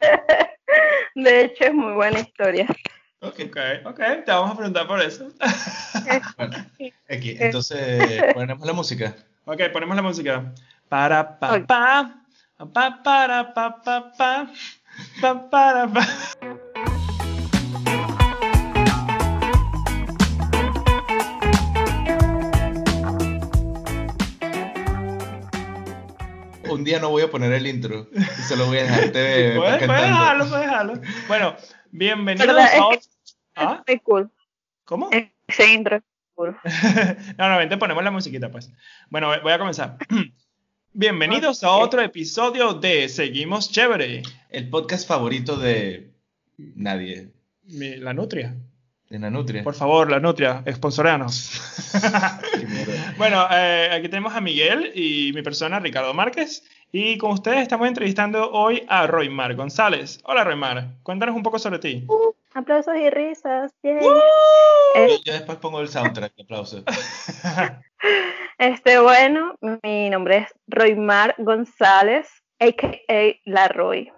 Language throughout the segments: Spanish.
De hecho, es muy buena historia. Ok, ok, te vamos a preguntar por eso. bueno, aquí, entonces, ¿ponemos la música? Ok, ponemos la música. Para, pa, pa, pa, para, pa, pa, pa, pa, para, pa. Un día no voy a poner el intro y solo voy a dejarte. puedes, puedes dejarlo, puedes dejarlo. Bueno, bienvenidos a otro. ¿Ah? Es cool. ¿Cómo? Ese intro es cool. no, no, vente, ponemos la musiquita, pues. Bueno, voy a comenzar. Bienvenidos a otro episodio de Seguimos Chévere. El podcast favorito de nadie. la Nutria. De la Nutria. Por favor, la Nutria, sponsoreanos. bueno, eh, aquí tenemos a Miguel y mi persona, Ricardo Márquez. Y con ustedes estamos entrevistando hoy a Roymar González. Hola, Roymar. Cuéntanos un poco sobre ti. Uh, aplausos y risas. Eh, yo, después pongo el soundtrack, aplausos. este, bueno, mi nombre es Roymar González, a.k.a. La Roy.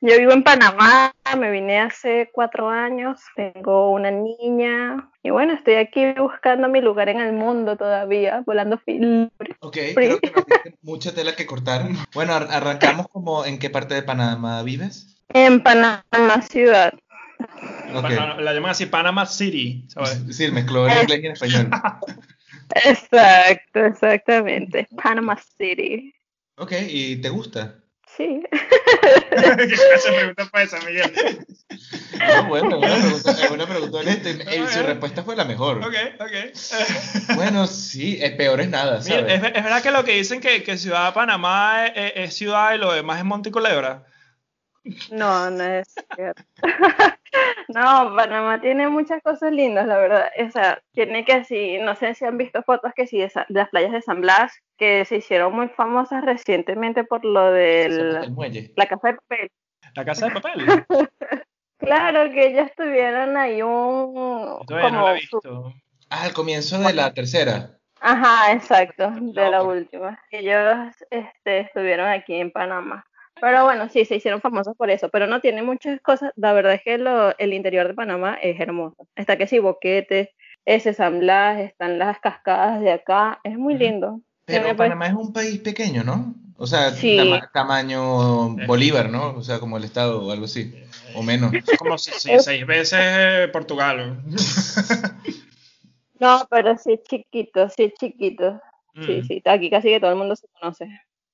Yo vivo en Panamá, me vine hace cuatro años, tengo una niña y bueno, estoy aquí buscando mi lugar en el mundo todavía, volando film. Ok, creo que no mucha tela que cortar. Bueno, arrancamos como en qué parte de Panamá vives. En Panamá ciudad. La llaman así Panama City, ¿sabes? Sí, mezcló en inglés y en español. Exacto, exactamente. Panama City. Ok, ¿y te gusta? Sí. ¿Qué clase pregunta fue esa, Miguel? No, bueno, buena pregunta, es una pregunta honesta y su respuesta fue la mejor. Ok, ok. Bueno, sí, es peor es nada, ¿sabes? es, es, verdad que lo que dicen que, que Ciudad de Panamá es, ciudad y lo demás es Monticulebra. No, no es cierto. no, Panamá tiene muchas cosas lindas, la verdad. O sea, tiene que sí, no sé si han visto fotos que sí de, las playas de San Blas, que se hicieron muy famosas recientemente por lo del la casa de papel. La casa de papel. claro que ya estuvieron ahí un como no visto. Ah, al comienzo de la tercera. Ajja, exacto, de la última. Ellos este, estuvieron aquí en Panamá. Pero bueno, sí, se hicieron famosos por eso, pero no tiene muchas cosas. La verdad es que el interior de Panamá es hermoso. Está que sí, boquetes, ese San Blas, están las cascadas de acá, es muy lindo. Pero Panamá es un país pequeño, ¿no? O sea, tamaño Bolívar, ¿no? O sea, como el Estado o algo así, o menos. Como seis veces Portugal. no, pero sí chiquito, sí chiquito. Sí, mm. sí, aquí casi que todo el mundo se conoce.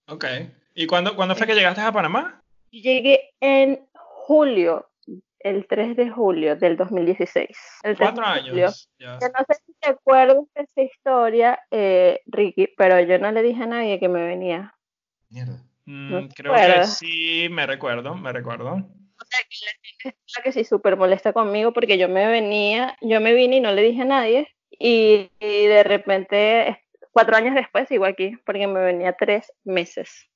Ok. ¿Y cuándo, cuándo fue que llegaste a Panamá? Llegué en julio, el 3 de julio del 2016. Cuatro años. no sé si te acuerdas de esa historia, eh, Ricky, pero yo no le dije a nadie que me venía. Mierda. Mm, creo que sí, me recuerdo, me recuerdo. O sea, que la gente está que sí súper molesta conmigo porque yo me venía, yo me vine y no le dije a nadie y, y de repente, cuatro años después sigo aquí porque me venía tres meses.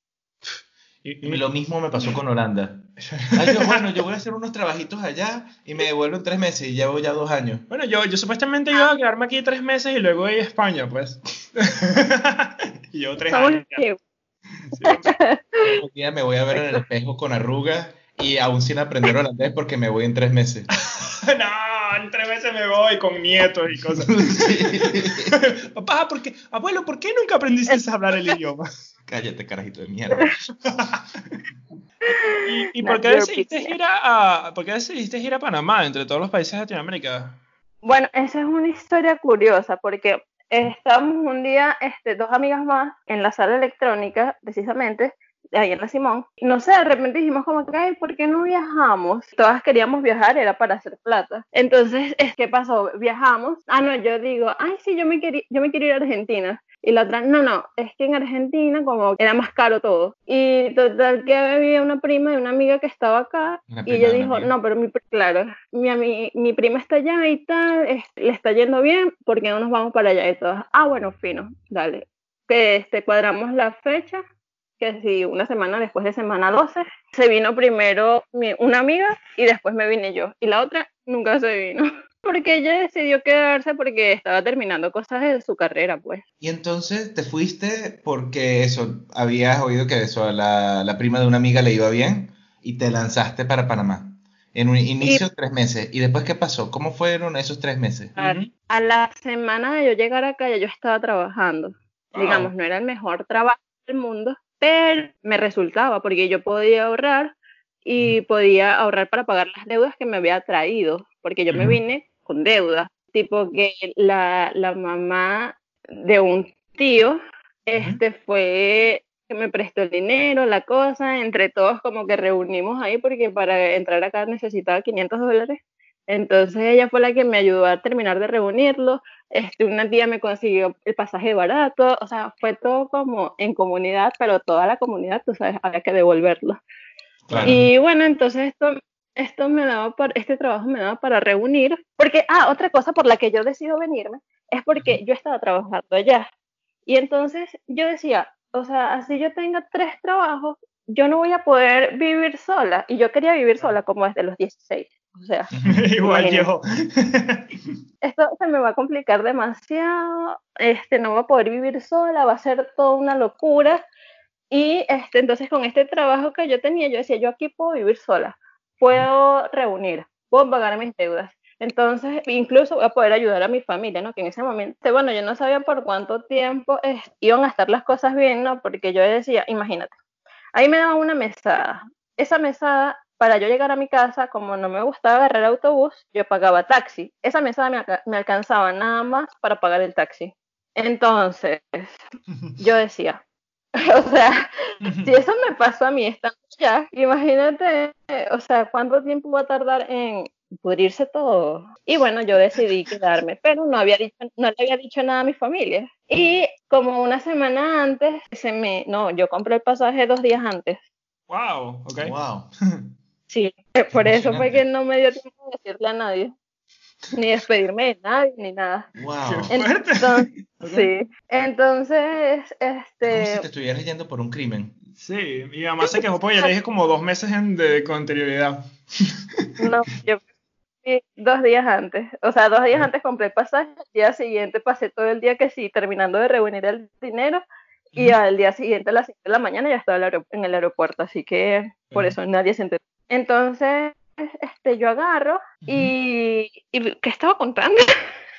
Y, lo mismo me pasó con Holanda. bueno, yo voy a hacer unos trabajitos allá y me devuelvo en tres meses y llevo ya dos años. Bueno, yo, yo supuestamente iba a quedarme aquí tres meses y luego ir a España, pues. y llevo tres años. Un día me voy a ver en el espejo con arrugas y aún sin aprender holandés porque me voy en tres meses. no, en tres meses me voy con nietos y cosas. Papá, ¿por qué? Abuelo, ¿por qué nunca aprendiste a hablar el idioma? Cállate, carajito de mierda. ¿Y, por, qué decidiste ir a, por qué decidiste ir a Panamá entre todos los países de Latinoamérica? Bueno, esa es una historia curiosa porque estábamos un día, este, dos amigas más, en la sala electrónica, precisamente, ahí en la Simón. No sé, de repente dijimos como que, ay, ¿por qué no viajamos? Todas queríamos viajar, era para hacer plata. Entonces, ¿qué pasó? Viajamos. Ah, no, yo digo, ay, sí, yo me, quería, yo me quiero ir a Argentina. Y la otra, no, no, es que en Argentina como era más caro todo. Y total que había una prima de una amiga que estaba acá y ella dijo, no, pero mi, claro, mi, mi, prima está allá y tal, le está yendo bien, porque no nos vamos para allá? Y todas, ah, bueno, fino, dale. Que este, cuadramos la fecha, que si una semana después de semana 12, se vino primero mi, una amiga y después me vine yo. Y la otra nunca se vino. porque ella decidió quedarse porque estaba terminando cosas de su carrera, pues. Y entonces te fuiste porque eso, habías oído que eso, a la, la prima de una amiga le iba bien y te lanzaste para Panamá. En un inicio, tres meses. ¿Y después qué pasó? ¿Cómo fueron esos tres meses? A, la semana de yo llegar acá, ya yo estaba trabajando. Digamos, no era el mejor trabajo del mundo, pero me resultaba porque yo podía ahorrar y podía ahorrar para pagar las deudas que me había traído, porque yo me vine con deudas. Tipo que la, la mamá de un tío este fue que me prestó el dinero, la cosa, entre todos como que reunimos ahí porque para entrar acá necesitaba 500 dólares. Entonces ella fue la que me ayudó a terminar de reunirlo. Este, una tía me consiguió el pasaje barato, o sea, fue todo como en comunidad, pero toda la comunidad, tú sabes, había que devolverlo. Y bueno, entonces esto, esto me daba para, este trabajo me daba para reunir, porque, ah, otra cosa por la que yo decido venirme es porque yo estaba trabajando allá. Y entonces yo decía, o sea, así yo tenga tres trabajos, yo no voy a poder vivir sola. Y yo quería vivir sola como desde los 16. O sea, igual yo. esto se me va a complicar demasiado, este, no voy a poder vivir sola, va a ser toda una locura. Y este, entonces con este trabajo que yo tenía, yo decía, yo aquí puedo vivir sola, puedo reunir, puedo pagar mis deudas. Entonces, incluso voy a poder ayudar a mi familia, ¿no? Que en ese momento, bueno, yo no sabía por cuánto tiempo iban a estar las cosas bien, ¿no? Porque yo decía, imagínate, ahí me daban una mesada. Esa mesada, para yo llegar a mi casa, como no me gustaba agarrar autobús, yo pagaba taxi. Esa mesada me, me alcanzaba nada más para pagar el taxi. Entonces, yo decía, o sea, si eso me pasó a mí estando ya, imagínate, o sea, cuánto tiempo va a tardar en pudrirse todo. Y bueno, yo decidí quedarme, pero no había dicho, no le había dicho nada a mi familia. Y como una semana antes, se me, no, yo compré el pasaje dos días antes. Wow, ok. Wow. Sí, eh, por eso fue que no me dio tiempo de decirle a nadie, ni despedirme de nadie, ni nada. Wow. Entonces, Sí, entonces, este... Como si te estuvieras yendo por un crimen. Sí, mi mamá se quejó porque ya le dije como dos meses de, con anterioridad. No, yo dos días antes. O sea, dos días antes compré el pasaje, el día siguiente pasé todo el día que sí, terminando de reunir el dinero, y al día siguiente, a las 5 de la mañana, ya estaba en el aeropuerto, así que por eso nadie se enteró. Entonces, este, yo agarro y, y ¿qué estaba contando?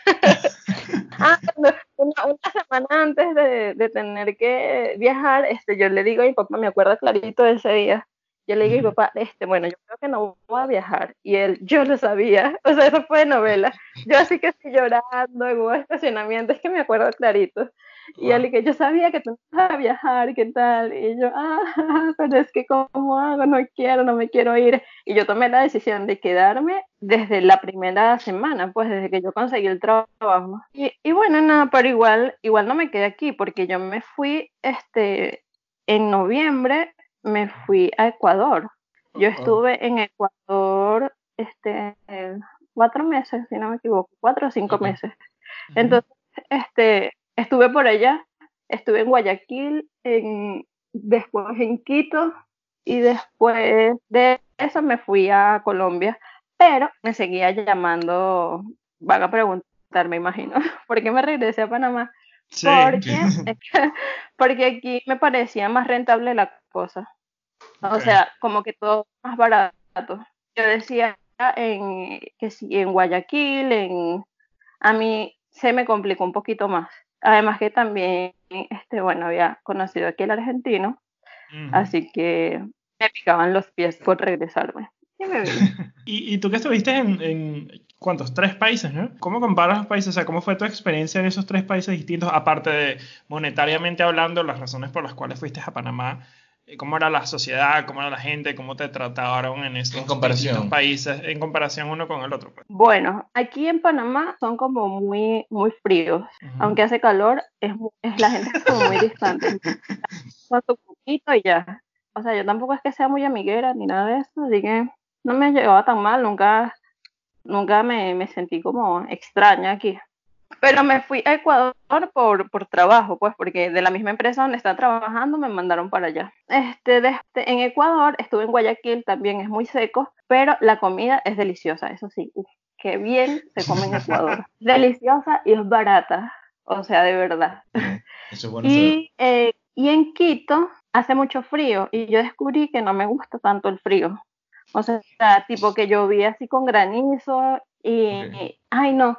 ah, una, una, semana antes de, de, tener que viajar, este, yo le digo a mi papá, me acuerdo clarito de ese día, yo le digo a mi papá, este, bueno, yo creo que no voy a viajar. Y él, yo lo sabía. O sea, eso fue de novela. Yo así que estoy llorando en un estacionamiento, es que me acuerdo clarito. Y él, que yo sabía que tú ibas a viajar, ¿qué tal? Y yo, ah, pero es que ¿cómo hago? No quiero, no me quiero ir. Y yo tomé la decisión de quedarme desde la primera semana, pues desde que yo conseguí el trabajo. Y, y bueno, nada, pero igual, igual no me quedé aquí porque yo me fui, este, en noviembre me fui a Ecuador. Yo estuve en Ecuador este, cuatro meses, si no me equivoco, cuatro o cinco meses. Entonces, este, estuve por allá, estuve en Guayaquil, en, después en Quito y después de eso me fui a Colombia, pero me seguía llamando, van a preguntar, me imagino, ¿por qué me regresé a Panamá? Porque, porque aquí me parecía más rentable la cosa. O sea, como que todo más barato. Yo decía en, que si en Guayaquil, en, a mí se me complicó un poquito más. Además que también, este, bueno, había conocido aquí el argentino, así que me picaban los pies por regresarme. Y, y, tú que estuviste en, en, ¿cuántos? Tres países, ¿no? ¿Cómo comparas los países? O sea, ¿cómo fue tu experiencia en esos tres países distintos? Aparte de monetariamente hablando, las razones por las cuales fuiste a Panamá, ¿cómo era la sociedad? ¿Cómo era la gente? ¿Cómo te trataron en estos países en comparación uno con el otro? Pues? Bueno, aquí en Panamá son como muy, muy fríos. Aunque hace calor, es, es la gente es como muy distante. Con su poquito y ya. O sea, yo tampoco es que sea muy amiguera ni nada de eso, así que no me llevaba tan mal, nunca, nunca me, me sentí como extraña aquí. Pero me fui a Ecuador por, por trabajo, pues, porque de la misma empresa donde estaba trabajando me mandaron para allá. Este, desde, en Ecuador estuve en Guayaquil, también es muy seco, pero la comida es deliciosa, eso sí. qué bien se come en Ecuador. Deliciosa y es barata, o sea, de verdad. Eso es bueno. Y, eh, y en Quito hace mucho frío y yo descubrí que no me gusta tanto el frío. O sea, tipo que llovía así con granizo y, ay no,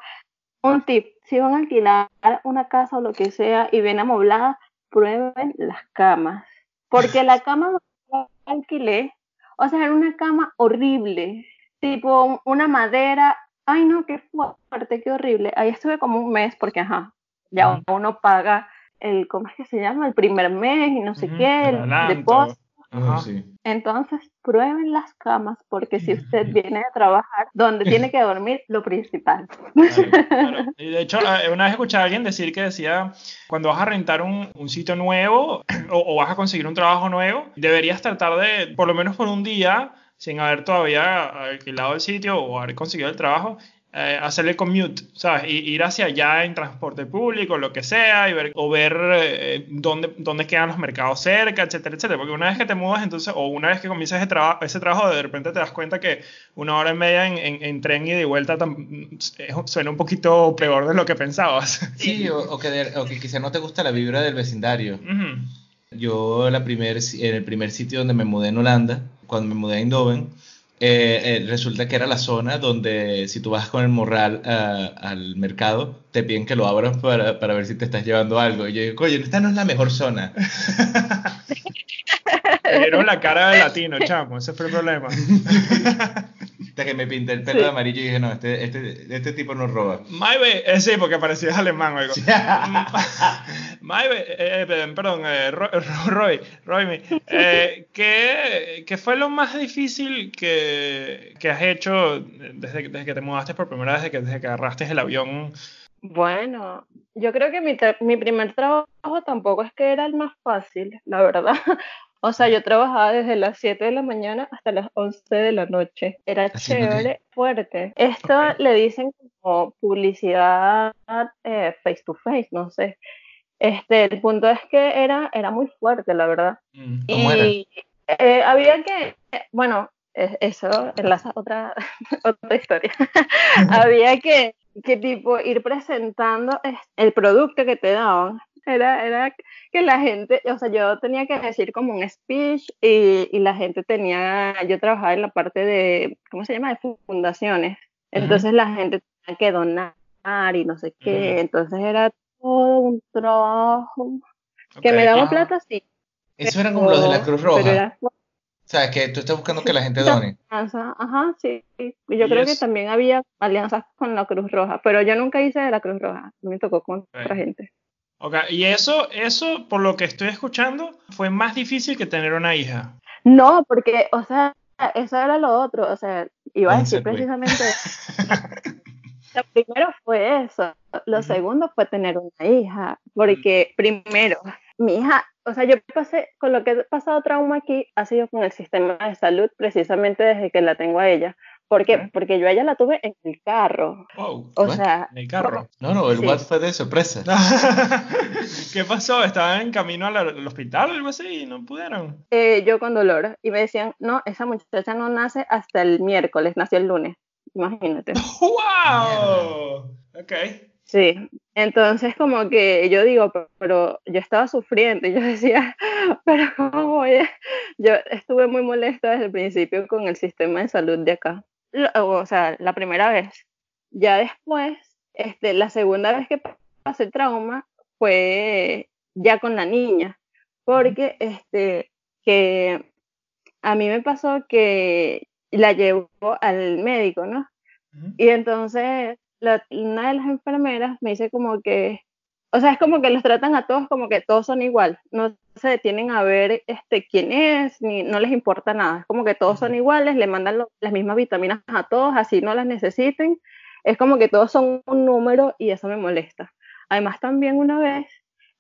un tip, si van a alquilar una casa o lo que sea y ven amoblada, prueben las camas, porque la cama yo alquilé, o sea, era una cama horrible, tipo un- una madera, ay no, qué fuerte, qué horrible. Ahí estuve como un mes porque, ajá, ya uno paga el, ¿cómo es que se llama? El primer mes y no sé qué, el depósito. Ajá. sí. Entonces, prueben las camas, porque si usted viene a trabajar, donde tiene que dormir, lo principal. Claro, claro. Y de hecho, eh, una vez escuché a alguien decir que decía, cuando vas a rentar un, un sitio nuevo o, o vas a conseguir un trabajo nuevo, deberías tratar de, por lo menos por un día, sin haber todavía alquilado el sitio o haber conseguido el trabajo, eh, hacerle commute, ¿sabes? Y, ir hacia allá en transporte público, lo que sea, y ver, o ver eh, dónde, dónde quedan los mercados cerca, etcétera, etcétera. Porque una vez que te mudas, entonces, o una vez que comienzas ese, traba- ese trabajo, de repente te das cuenta que una hora y media en, en- en tren y de vuelta suena un poquito peor de lo que pensabas. Sí, o, o que de- o que quizá no te gusta la vibra del vecindario. Ujú. Yo la primer, en el primer sitio donde me mudé en Holanda, cuando me mudé a Eindhoven, eh, eh, resulta que era la zona donde si tú vas con el morral ah, al mercado, te piden que lo abras para, para ver si te estás llevando algo. Y yo digo, oye, esta no es la mejor zona. Te dieron la cara de latino, chamo, ese fue el problema. Hasta que me pinté el pelo Sí. de amarillo y dije, no, este, este, este tipo no roba. Maive, eh, sí, porque parecías alemán o algo. Maive, eh, eh, perdón, eh, Ro- Ro- Roy, Roy, eh, ¿qué, qué fue lo más difícil que, que has hecho desde, desde que te mudaste por primera vez, desde que, desde que agarraste el avión? Bueno, yo creo que mi, mi primer trabajo tampoco es que era el más fácil, la verdad. O sea, yo trabajaba desde las 7 de la mañana hasta las 11 de la noche. Era ¿Haciendo qué? chévere, fuerte. Esto Ok. le dicen como publicidad eh, face to face, no sé. Este, el punto es que era, era muy fuerte, la verdad. Mm. ¿Cómo? Y eh, había que, bueno, eh, eso enlaza otra, otra historia. había que, que tipo ir presentando es- el producto que te daban. Era, era que la gente, o sea, yo tenía que decir como un speech y, y la gente tenía, yo trabajaba en la parte de, ¿cómo se llama? De fundaciones. Entonces la gente tenía que donar y no sé qué. Ujú. Entonces era todo un trabajo. Que me daban Ah. plata, sí. Eso eran como los de la Cruz Roja. Pero era O sea, que tú estás buscando que la gente done. ajá, sí. sí. Y yo creo que también había alianzas con la Cruz Roja, pero yo nunca hice de la Cruz Roja, me tocó con otra gente. Ok, y eso, eso, por lo que estoy escuchando, fue más difícil que tener una hija. No, porque, o sea, eso era lo otro, o sea, iba a decir precisamente, lo primero fue eso, lo segundo fue tener una hija, porque primero, mi hija, o sea, yo pasé, con lo que he pasado trauma aquí ha sido con el sistema de salud, precisamente desde que la tengo a ella. ¿Por qué? Ok. Porque yo a ella la tuve en el carro. Wow, O What? sea, en el carro. No, no, el Sí. what fue de sorpresa. ¿Qué pasó? ¿Estaban en camino al, al hospital o algo así y no pudieron? eh, yo con dolor. Y me decían, no, esa muchacha no nace hasta el miércoles, nació el lunes. Imagínate. ¡Wow! Ok. Sí. Entonces, como que yo digo, pero, pero yo estaba sufriendo y yo decía, pero ¿cómo voy a-?" Yo estuve muy molesta desde el principio con el sistema de salud de acá. O sea, la primera vez. Ya después, este, la segunda vez que pasé trauma fue ya con la niña, porque este, que a mí me pasó que la llevó al médico, ¿no? Y entonces la- una de las enfermeras me dice como que, o sea, es como que los tratan a todos como que todos son igual, no se detienen a ver este quién es, ni no les importa nada, es como que todos son iguales, le mandan lo- las mismas vitaminas a todos, así no las necesiten, es como que todos son un número y eso me molesta. Además también una vez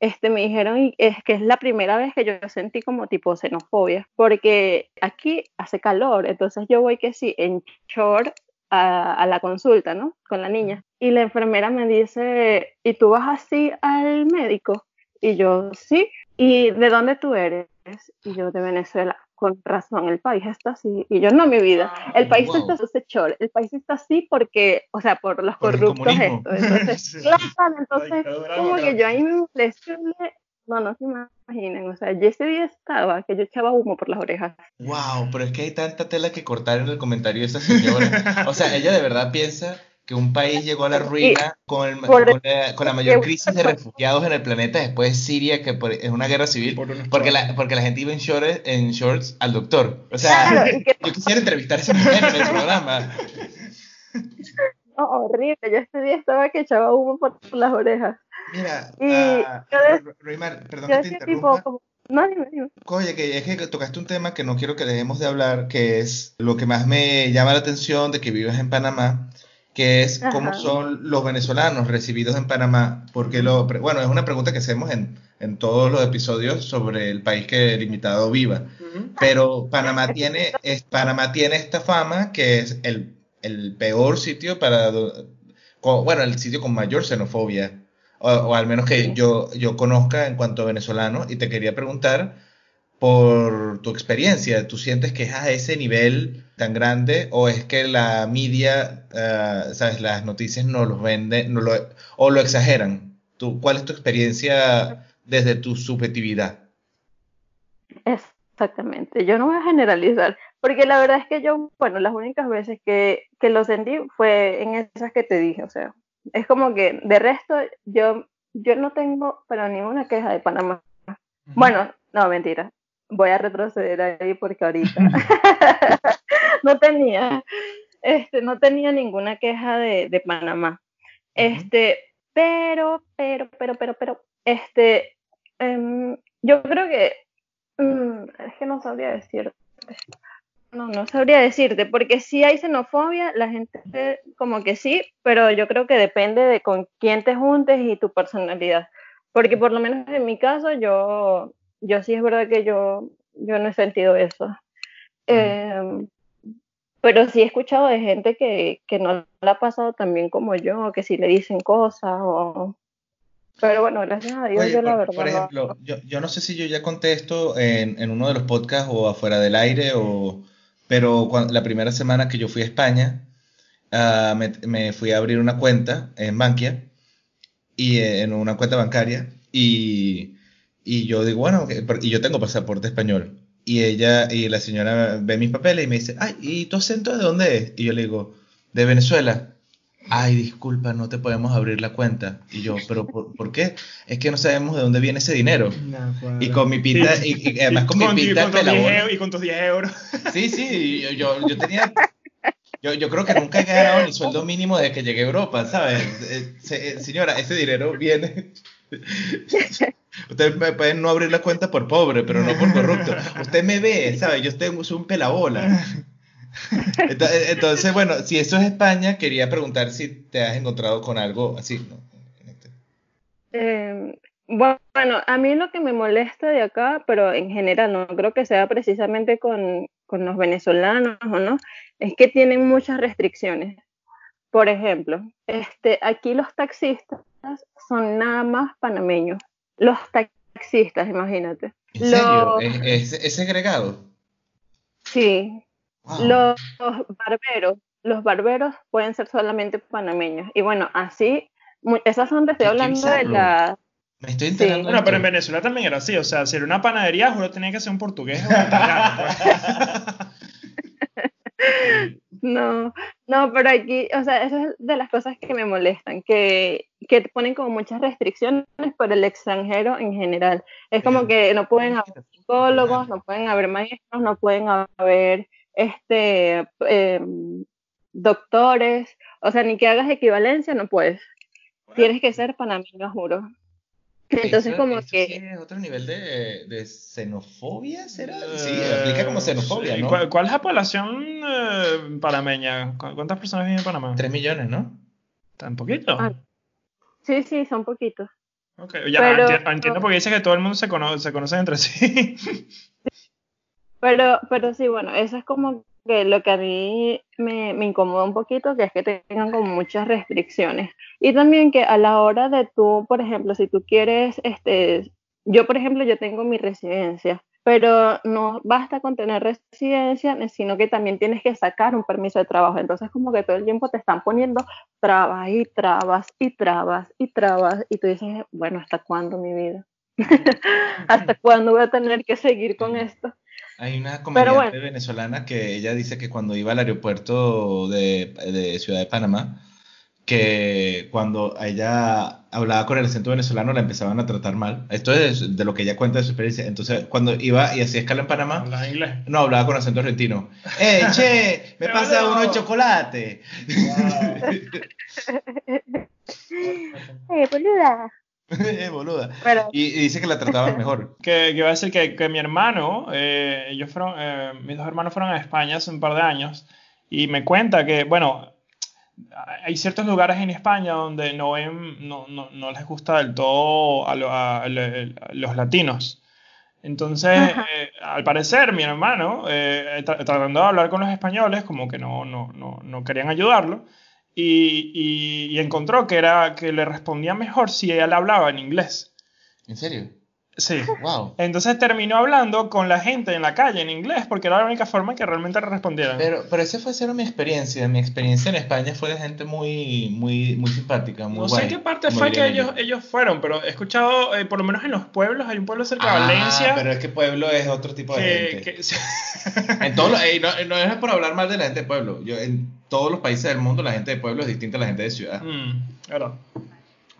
este, me dijeron es que es la primera vez que yo sentí como tipo xenofobia, porque aquí hace calor, entonces yo voy que sí, en short a, a la consulta, ¿no? Con la niña. Y la enfermera me dice, ¿y tú vas así al médico? Y yo, sí. ¿Y de dónde tú eres? Y yo, de Venezuela. Con razón, el país está así. Y yo, no, mi vida, el país Wow. está así, el país está así porque, o sea, por los Por corruptos estos. Entonces, Sí. claro, entonces, como que yo ahí me molesté, no, no se imaginan, o sea, yo ese día estaba que yo echaba humo por las orejas. Wow, pero es que hay tanta tela que cortar en el comentario de esa señora. O sea, ella de verdad piensa que un país llegó a la ruina con, el- por- con la, con la mayor crisis de refugiados en el planeta después de Siria, que por- es una guerra civil, porque la, porque la gente iba en shorts, en shorts al doctor. O sea, Claro, yo quisiera entrevistar a esa mujer en el programa. no, horrible, yo ese día estaba que echaba humo por las orejas. Mira, Y yo Roymar, perdón Yo que te interrumpa. tipo, como, no, dime, dime. Oye, que es que tocaste un tema que no quiero que dejemos de hablar, que es lo que más me llama la atención de que vives en Panamá, que es cómo Ajá. son los venezolanos recibidos en Panamá. Porque lo, bueno, es una pregunta que hacemos en, en todos los episodios sobre el país que el invitado viva. Ujú. Pero Panamá tiene, es, Panamá tiene esta fama que es el, el peor sitio para, do- co- bueno, el sitio con mayor xenofobia, o, o al menos que Sí. yo, yo conozca en cuanto a venezolano, y te quería preguntar por tu experiencia, ¿tú sientes que es a ese nivel tan grande o es que la media, ah, sabes, las noticias no los venden no lo, o lo exageran? ¿Tú, ¿Cuál es tu experiencia desde tu subjetividad? Exactamente, yo no voy a generalizar, porque la verdad es que yo, bueno, las únicas veces que, que lo sentí fue en esas que te dije, o sea, es como que de resto yo, yo no tengo, pero ninguna queja de Panamá. Bueno, no, mentira, voy a retroceder ahí porque ahorita no tenía, este, no tenía ninguna queja de, de Panamá. Este, pero, pero, pero, pero, pero, este, em, yo creo que, mm, es que no sabría decirte. No, no sabría decirte, porque si hay xenofobia, la gente como que sí, pero yo creo que depende de con quién te juntes y tu personalidad. Porque por lo menos en mi caso, yo, yo sí es verdad que yo, yo no he sentido eso. Em, pero sí he escuchado de gente que, que no la ha pasado tan bien como yo, que sí le dicen cosas o... Pero bueno, gracias a Dios Oye, yo la por, verdad por no- ejemplo, yo, yo no sé si yo ya contesto en, en uno de los podcasts o afuera del aire, o, pero cuan- la primera semana que yo fui a España, ah, me, me fui a abrir una cuenta en Bankia, y eh, en una cuenta bancaria, y, y yo digo, bueno, que- por- y yo tengo pasaporte español. Y ella, y la señora ve mis papeles y me dice, ay, ¿y tu acento de dónde es? Y yo le digo, de Venezuela. Ay, disculpa, no te podemos abrir la cuenta. Y yo, ¿pero por, por qué? Es que no sabemos de dónde viene ese dinero. No. Y con mi pinta, y, y además con mi Con- y pinta con tus 10 pelabona. euros- y con tus 10 euros. Sí, sí, yo, yo, yo tenía. Yo, yo creo que nunca he ganado ni sueldo mínimo desde que llegué a Europa, ¿sabes? Eh, se- eh, señora, ese dinero viene. Ustedes me pueden no abrir la cuenta por pobre, pero no por corrupto. Usted me ve, ¿sabes? Yo tengo, soy un pelabola. Entonces, entonces, bueno, si eso es España, quería preguntar si te has encontrado con algo así, ¿no? Eh, bueno, a mí lo que me molesta de acá, pero en general no creo que sea precisamente con, con los venezolanos o no, es que tienen muchas restricciones. Por ejemplo, este, aquí los taxistas son nada más panameños. Los taxistas, imagínate. ¿En serio? Los- ¿Es, es, es segregado? Sí, Wow. los barberos, los barberos pueden ser solamente panameños. Y bueno, así, esas son, te estoy hablando de la... Me estoy Sí. enterando de Bueno, pero en. Venezuela también era así. O sea, si era una panadería, juro tenía que ser un portugués o un italiano. No, no, pero aquí, o sea, eso es de las cosas que me molestan, que, que ponen como muchas restricciones por el extranjero en general. Es como que no pueden haber psicólogos, no pueden haber maestros, no pueden haber este em, doctores, o sea, ni que hagas equivalencia, no puedes. Tienes que ser panameño, juro. Entonces, como que... sí es otro nivel de, de xenofobia, ¿será? Sí, aplica como xenofobia, Eh, Sí. ¿no? ¿Cuál, cuál es la población eh, panameña? ¿Cu- ¿Cuántas personas viven en Panamá? Tres millones, ¿no? ¿Tan poquito? Ah, Sí, sí, son poquitos. Ok, ya pero- enti- entiendo porque dice que todo el mundo se, cono- se conoce entre sí. Pero, pero sí, bueno, eso es como que lo que a mí me, me incomoda un poquito, que es que tengan como muchas restricciones. Y también que a la hora de tú, por ejemplo, si tú quieres, este, yo por ejemplo, yo tengo mi residencia, pero no basta con tener residencia, sino que también tienes que sacar un permiso de trabajo. Entonces como que todo el tiempo te están poniendo trabas y trabas y trabas y trabas y tú dices, bueno, ¿hasta cuándo mi vida? ¿Hasta cuándo voy a tener que seguir con esto? Hay una comediante venezolana que ella dice que cuando iba al aeropuerto de, de Ciudad de Panamá, que cuando ella hablaba con el acento venezolano la empezaban a tratar mal. Esto es de lo que ella cuenta de su experiencia. Entonces, cuando iba y hacía escala en Panamá, ¿Hablaba inglés? no hablaba con acento argentino. ¡Eh, che! ¡Me pasa uno de chocolate! ¡Eh, boluda! eh, boluda. Y, y, dice que la trataban mejor. que, que va a decir que, que mi hermano, eh, ellos fueron, eh, mis dos hermanos fueron a España hace un par de años y me cuenta que, bueno, hay ciertos lugares en España donde no, no, no, no les gusta del todo a, a, a, los latinos. Entonces, eh, al parecer, mi hermano, eh, tratando de hablar con los españoles, como que no, no, no, no querían ayudarlo, y, y, y, encontró que, era, que le respondía mejor si ella le hablaba en inglés. ¿En serio? Sí. Wow. Entonces terminó hablando con la gente en la calle en inglés porque era la única forma que realmente respondieran. Pero, pero esa fue cero mi experiencia. Mi experiencia en España fue de gente muy, muy, muy simpática, muy No guay, sé qué parte fue que ellos, ellos fueron, pero he escuchado, eh, por lo menos en los pueblos, hay un pueblo cerca de ah, Valencia. pero es que pueblo es otro tipo de que, gente. que... en todos los, eh, no, no, es por hablar mal de la gente de pueblo. Yo, en todos los países del mundo la gente de pueblo es distinta a la gente de ciudad. Mm, verdad.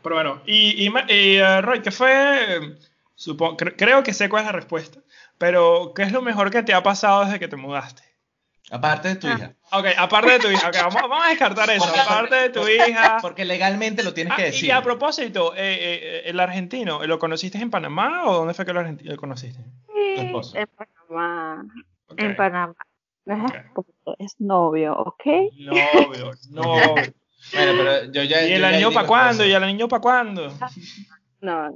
Pero bueno, y, y, y uh, Roy, ¿qué fue? Supongo, cre creo que sé cuál es la respuesta. Pero, ¿qué es lo mejor que te ha pasado desde que te mudaste? Aparte de tu ah. hija. Ok, aparte de tu hija. Okay, vamos, vamos, a descartar eso. Porque, aparte de tu hija. Porque legalmente lo tienes ah, que decir. Y a propósito, eh, eh, el argentino, ¿lo conociste en Panamá o dónde fue que lo, lo conociste? Sí, en Panamá. Okay. En Panamá. Es novio, ¿ok? Novio, novio. bueno, pero yo ya. ¿Y el anillo para cuándo? ¿Y el anillo para cuándo? No,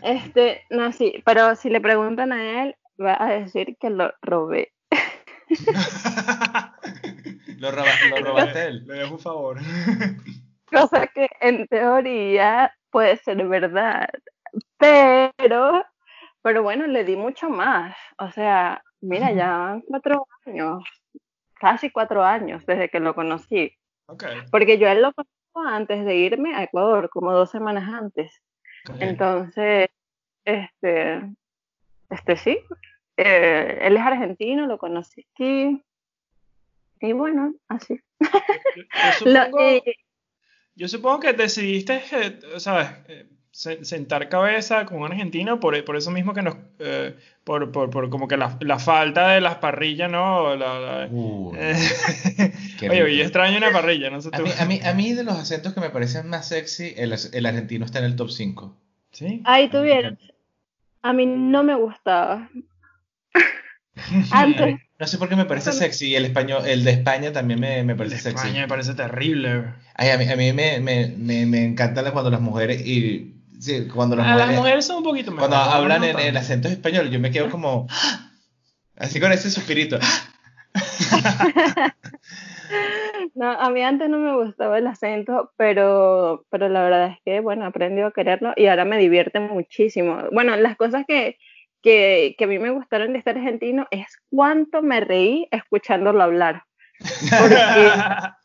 este, no, sí, pero si le preguntan a él, va a decir que lo robé. lo, roba, lo robaste él. Le dejo un favor. Cosa que en teoría puede ser verdad, pero, pero bueno, le di mucho más. O sea, mira, ya cuatro años, casi cuatro años desde que lo conocí. Okay. Porque yo él lo conocí antes de irme a Ecuador, como dos semanas antes. Okay. Entonces, este, este sí, eh, él es argentino, lo conocí aquí. Y bueno, así. Yo, yo, supongo, lo, eh, yo supongo, que decidiste, ¿sabes? Sentar cabeza con un argentino por, por eso mismo que nos eh, por, por, por, como que la, la, falta de las parrillas no la, la, uh, eh, oye yo extraño una parrilla no sé tú. A, mí, a, mí, a mí de los acentos que me parecen más sexy el, el argentino está en el top 5 sí ahí tuvieron. A mí no me gustaba. Antes. No sé por qué me parece sexy el español el de España también me, me parece el de sexy. España me parece terrible. Ay, a mí, a mí me, me, me, me encanta cuando las mujeres y Sí, cuando las, a mujeres, las mujeres son un poquito mejor. Cuando hablan no en, en, acento español, yo me quedo como. Así con ese suspirito. no, a mí antes no me gustaba el acento, pero, pero la verdad es que, bueno, aprendí a quererlo y ahora me divierte muchísimo. Bueno, las cosas que, que, que a mí me gustaron de este argentino es cuánto me reí escuchándolo hablar. Porque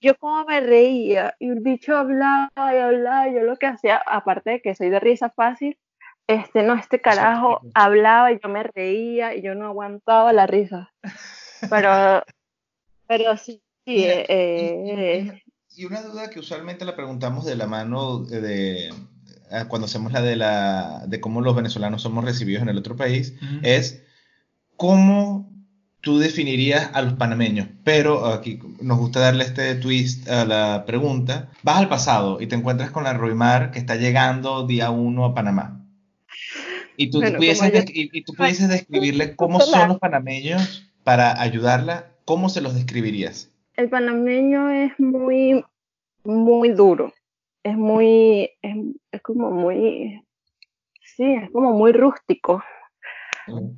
yo como me reía y el bicho hablaba y hablaba, y yo lo que hacía, aparte de que soy de risa fácil, este, no, este carajo hablaba y yo me reía y yo no aguantaba la risa. Pero, pero sí, sí Mira, eh, y, y, una duda que usualmente la preguntamos de la mano de, de cuando hacemos la de la de cómo los venezolanos somos recibidos en el otro país, uh -huh. es cómo tú definirías a los panameños, pero aquí nos gusta darle este twist a la pregunta. Vas al pasado y te encuentras con la Roimar que está llegando día uno a Panamá. Y tú, bueno, pudieses, yo... y, y tú pudieses describirle cómo son los panameños para ayudarla, ¿cómo se los describirías? El panameño es muy, muy duro. Es muy, es, es como muy, sí, es como muy rústico.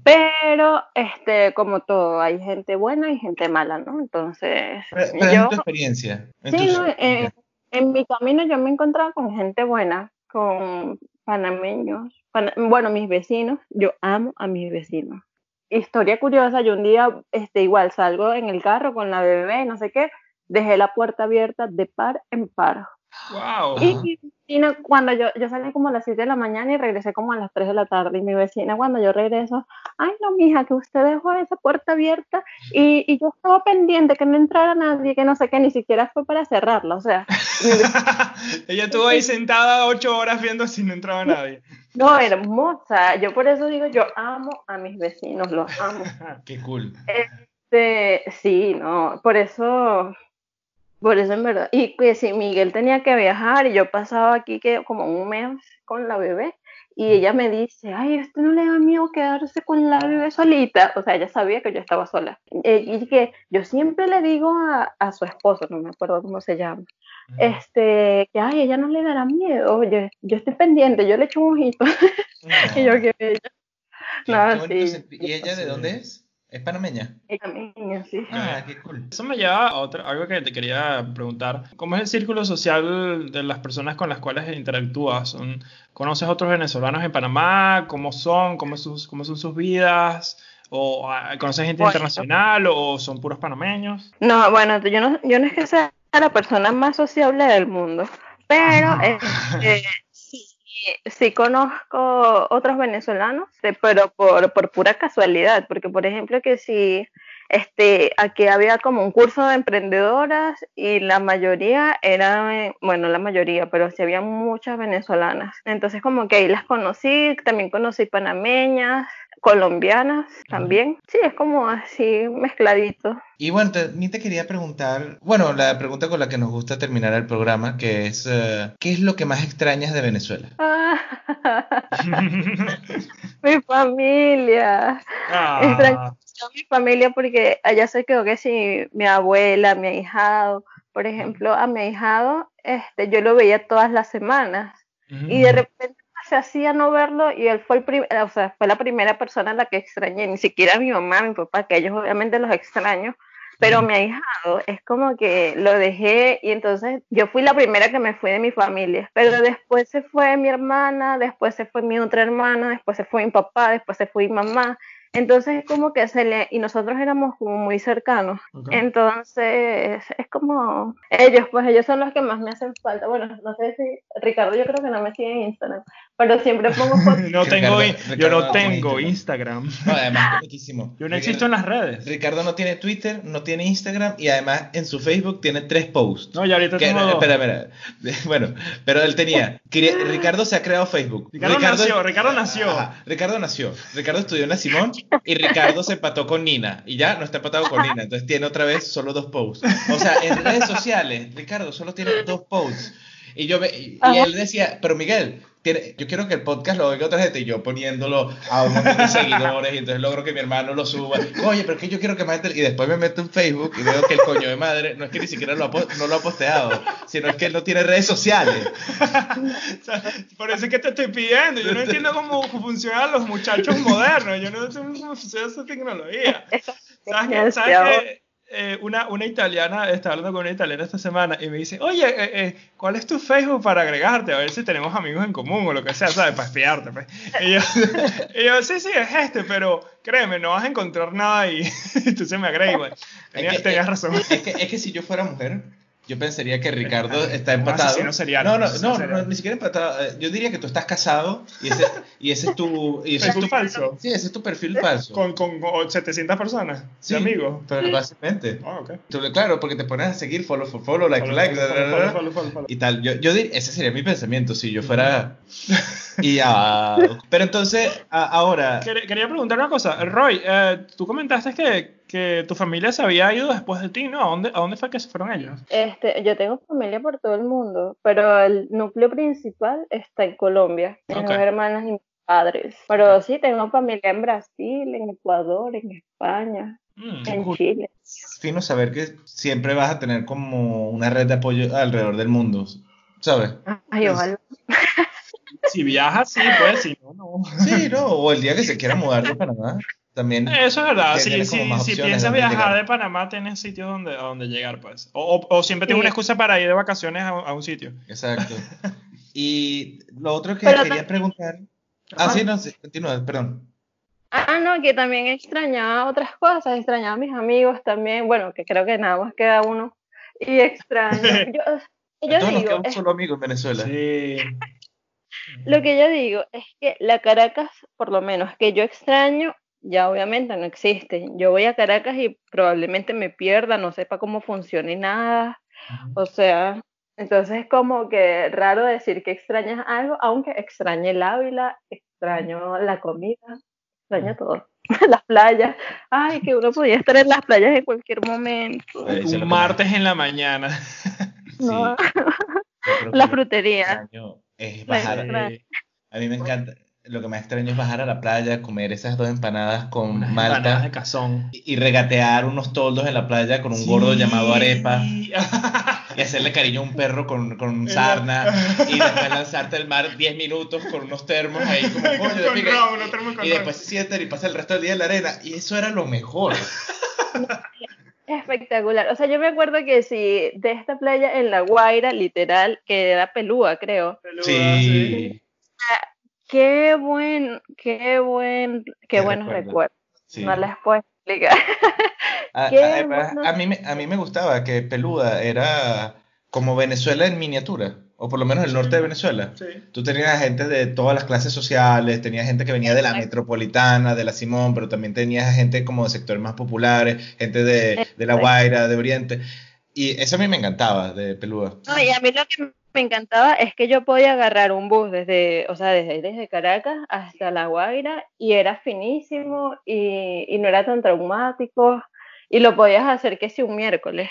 Pero, este, como todo, hay gente buena y gente mala, ¿no? Entonces. Pero, pero yo, en tu experiencia. En sí, tu... no, en, en, mi camino yo me he encontrado con gente buena, con panameños, bueno, mis vecinos, yo amo a mis vecinos. Historia curiosa, yo un día, este, igual salgo en el carro con la bebé, no sé qué, dejé la puerta abierta de par en par. Wow. Y mi vecina, cuando yo, yo salí como a las 7 de la mañana y regresé como a las 3 de la tarde, y mi vecina cuando yo regreso, ay no, mija, que usted dejó esa puerta abierta y, y yo estaba pendiente que no entrara nadie, que no sé qué, ni siquiera fue para cerrarla, o sea. Ella estuvo ahí sentada 8 horas viendo si no entraba nadie. No, hermosa, yo por eso digo, yo amo a mis vecinos, los amo. Qué cool. Este, sí, no, por eso por eso en verdad. Y que si Miguel tenía que viajar y yo pasaba aquí que como un mes con la bebé y ella me dice, ay, ¿a usted no le da miedo quedarse con la bebé solita? O sea, ella sabía que yo estaba sola. Eh, y que yo siempre le digo a, a, su esposo, no me acuerdo cómo se llama, este, que ay, ella no le dará miedo, yo, yo estoy pendiente, yo le echo un ojito. y yo que ella. No, sí. ¿Y ella de dónde es? ¿Es panameña? Es panameña, sí. Ah, qué cool. Eso me lleva a otra, algo que te quería preguntar. ¿Cómo es el círculo social de las personas con las cuales interactúas? ¿Conoces otros venezolanos en Panamá? ¿Cómo son? ¿Cómo, sus, cómo son sus vidas? ¿O ah, conoces gente internacional o son puros panameños? No, bueno, yo no, yo no es que sea la persona más sociable del mundo, pero este, sí conozco otros venezolanos, pero por, por pura casualidad, porque por ejemplo que si este, aquí había como un curso de emprendedoras y la mayoría eran, bueno, la mayoría, pero sí había muchas venezolanas. Entonces como que ahí las conocí, también conocí panameñas, colombianas también. Sí, es como así mezcladito. Y bueno, ni te quería preguntar, bueno, la pregunta con la que nos gusta terminar el programa, que es, uh, ¿qué es lo que más extrañas de Venezuela? mi familia. Ah. Extraño mi familia porque allá se quedó que si mi abuela, mi ahijado, por ejemplo, a mi ahijado, este, yo lo veía todas las semanas. Y de repente se hacía no verlo y él fue el o sea, fue la primera persona a la que extrañé, ni siquiera mi mamá, mi papá, que ellos obviamente los extraño, pero mi ahijado es como que lo dejé y entonces yo fui la primera que me fui de mi familia, pero después se fue mi hermana, después se fue mi otra hermana, después se fue mi papá, después se fue mi mamá, entonces es como que se le, y nosotros éramos como muy cercanos. Entonces es como ellos, pues ellos son los que más me hacen falta. Bueno, no sé si Ricardo yo creo que no me sigue en Instagram, pero siempre pongo fotos. no tengo, yo no tengo Instagram. No, además, muchísimo. Yo no existo en las redes. Ricardo no tiene Twitter, no tiene Instagram y además en su Facebook tiene tres posts. No, ya ahorita tengo dos. Espera, espera. Bueno, pero él tenía. Ricardo se ha creado Facebook. Ricardo, nació, Ricardo nació. Ricardo nació. Ricardo estudió en la Simón y Ricardo se empató con Nina y ya no está empatado con Nina, entonces tiene otra vez solo dos posts. O sea, en redes sociales, Ricardo solo tiene dos posts. Y yo y él decía, pero Miguel, yo quiero que el podcast lo oiga otra gente y yo poniéndolo a un montón de seguidores y entonces logro que mi hermano lo suba. Oye, pero es que yo quiero que más gente... Y después me meto en Facebook y veo que el coño de madre no es que ni siquiera lo ha, no lo ha posteado, sino es que él no tiene redes sociales. por eso es que te estoy pidiendo. Yo no entiendo cómo funcionan los muchachos modernos. Yo no entiendo cómo funciona esa tecnología. ¿Sabes, ¿sabes qué? Eh, una, una italiana, estaba hablando con una italiana esta semana y me dice, oye, eh, eh, ¿cuál es tu Facebook para agregarte? A ver si tenemos amigos en común o lo que sea, ¿sabes? Para espiarte. Pues. Y, yo, y, yo, sí, sí, es este, pero créeme, no vas a encontrar nada y tú se me agregas. Tenías, es tenías razón. Es que, es que si yo fuera mujer, yo pensaría que Ricardo está empatado. No, sería, no, no, no, no, ni siquiera empatado. Eh, yo diría que tú estás casado y ese, y ese es tu. Y ese es tu falso. Sí, ese es tu perfil falso. Con, con 700 personas, sí, amigos. Pero básicamente. Oh, okay. tú, claro, porque te pones a seguir follow, follow, follow like, follow, like, follow, follow, follow, y tal. Yo, yo diría, ese sería mi pensamiento si yo fuera. y ya. Pero entonces, ahora. Quería preguntar una cosa. Roy, eh, tú comentaste que que tu familia se había ido después de ti, ¿no? ¿A dónde, ¿A dónde fue que se fueron ellos? Este, yo tengo familia por todo el mundo, pero el núcleo principal está en Colombia. Mis okay. hermanas y mis padres. Pero sí, tengo familia en Brasil, en Ecuador, en España, mm, en cool. Chile. Fino saber que siempre vas a tener como una red de apoyo alrededor del mundo, ¿sabes? Ay, ojalá. Si viajas, sí, pues, si no, no. Sí, no, o el día que se quiera mudar de Panamá. También Eso es verdad, sí, sí, si piensas viajar de Panamá, tienes sitios donde, a donde llegar, pues. O, o, o siempre tienes sí. una excusa para ir de vacaciones a, a un sitio. Exacto. Y lo otro que Pero quería preguntar. Ah, sí, no, sí, continúa, perdón. Ah, no, que también extrañaba otras cosas, extrañaba a mis amigos también, bueno, que creo que nada más queda uno. Y extraño, yo, yo Todos nos digo, quedamos es- solo amigos en Venezuela. Sí. lo que yo digo es que la Caracas, por lo menos que yo extraño, ya obviamente no existe. Yo voy a Caracas y probablemente me pierda, no sepa cómo funciona y nada. O sea, entonces es como que raro decir que extrañas algo, aunque extrañe el Ávila, extraño la comida, extraño todo. Las playas. Ay, que uno podía estar en las playas en cualquier momento. Un martes en la mañana. No, Sí. La frutería. extraño es bajar. A mí me encanta. Lo que más extraño es bajar a la playa, comer esas dos empanadas con Unas empanadas de malta cazón. y y regatear unos toldos en la playa con un gordo llamado Arepa Sí. y hacerle cariño a un perro con, con sarna y después lanzarte al mar 10 minutos con unos termos ahí como Con- coño de con pique. ron, unos termos con y después se sientan y pasa el resto del día en la arena y eso era lo mejor. Espectacular. O sea, yo me acuerdo que si de esta playa en La Guaira, literal, que era pelúa, creo. Peluda, Sí, Qué buen, qué buen, qué, Qué buenos recuerdo. recuerdos. sí. No les puedo explicar. A, Qué además, bueno. a mí, me- a mí me gustaba que Peluda era como Venezuela en miniatura, o por lo menos el norte de Venezuela. Sí. Tú tenías gente de todas las clases sociales, tenías gente que venía de la metropolitana, de la Simón, pero también tenías gente como de sectores más populares, gente de, de La. Guaira, de Oriente. Y eso a mí me encantaba de Peluda. No, y a mí lo que me encantaba es que yo podía agarrar un bus desde, o sea, desde, desde Caracas hasta La Guaira y era finísimo y, y no era tan traumático y lo podías hacer que si un miércoles.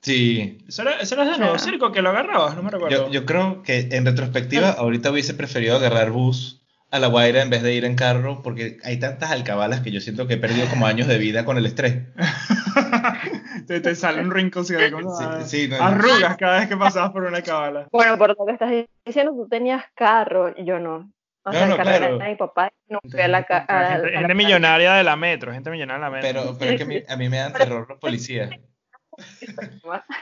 Sí, ¿Eso era, eso era de nuevo circo que lo agarrabas? No me recuerdo. yo, yo creo que en retrospectiva ahorita hubiese preferido agarrar bus a La Guaira en vez de ir en carro, porque hay tantas alcabalas que yo siento que he perdido como años de vida con el estrés. te, te sale un rinconcito ahí como Sí, sí, no, no. arrugas cada vez que pasabas por una cabala. Bueno, por lo que estás diciendo, tú tenías carro y yo no. O No, sea, no, el carro era claro. de mi papá no fui a la a gente la gente playa. millonaria de la metro, gente millonaria de la metro. Pero, pero es que a mí, a mí me dan terror los policías.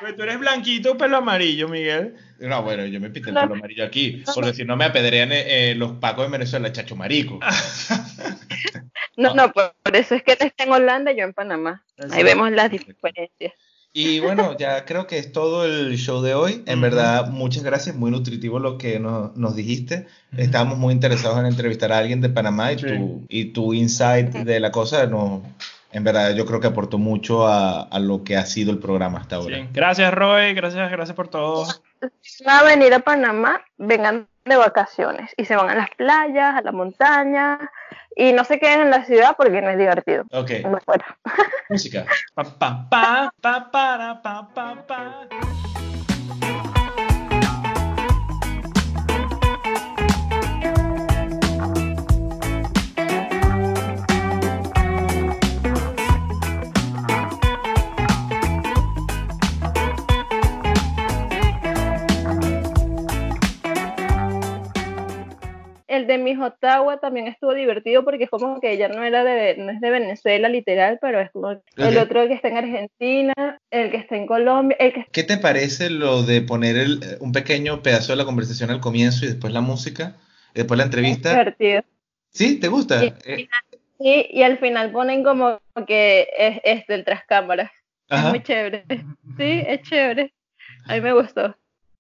Pues tú eres blanquito, pelo amarillo, Miguel. No, bueno, yo me pinté el pelo amarillo aquí, porque si no me apedrean eh, eh, los pacos de Venezuela, chacho marico. No, no, por, por eso es que él está en Holanda y yo en Panamá. Ahí Exacto. vemos las diferencias. Y bueno, ya creo que es todo el show de hoy. En verdad, muchas gracias, muy nutritivo lo que nos, nos dijiste. Estábamos muy interesados en entrevistar a alguien de Panamá y, Sí. tu, y tu insight de la cosa, no, en verdad, yo creo que aportó mucho a, a lo que ha sido el programa hasta ahora. Sí. Gracias, Roy. Gracias, gracias por todo. Si van a venir a Panamá, vengan de vacaciones y se van a las playas, a la montaña y no se queden en la ciudad porque no es divertido. Ok, fuera. música. Pa, pa, pa, pa, para, pa, pa, pa. El de Miss Ottawa también estuvo divertido porque es como que ella no era de, no es de Venezuela literal, pero es como el otro que está en Argentina, el que está en Colombia, el que ¿Qué te parece lo de poner el- un pequeño pedazo de la conversación al comienzo y después la música, después la es entrevista? divertido. ¿Sí? ¿Te gusta? Sí. Eh, Sí, y al final ponen como que es, es del tras cámaras. Es muy chévere. Sí, es chévere. A mí me gustó.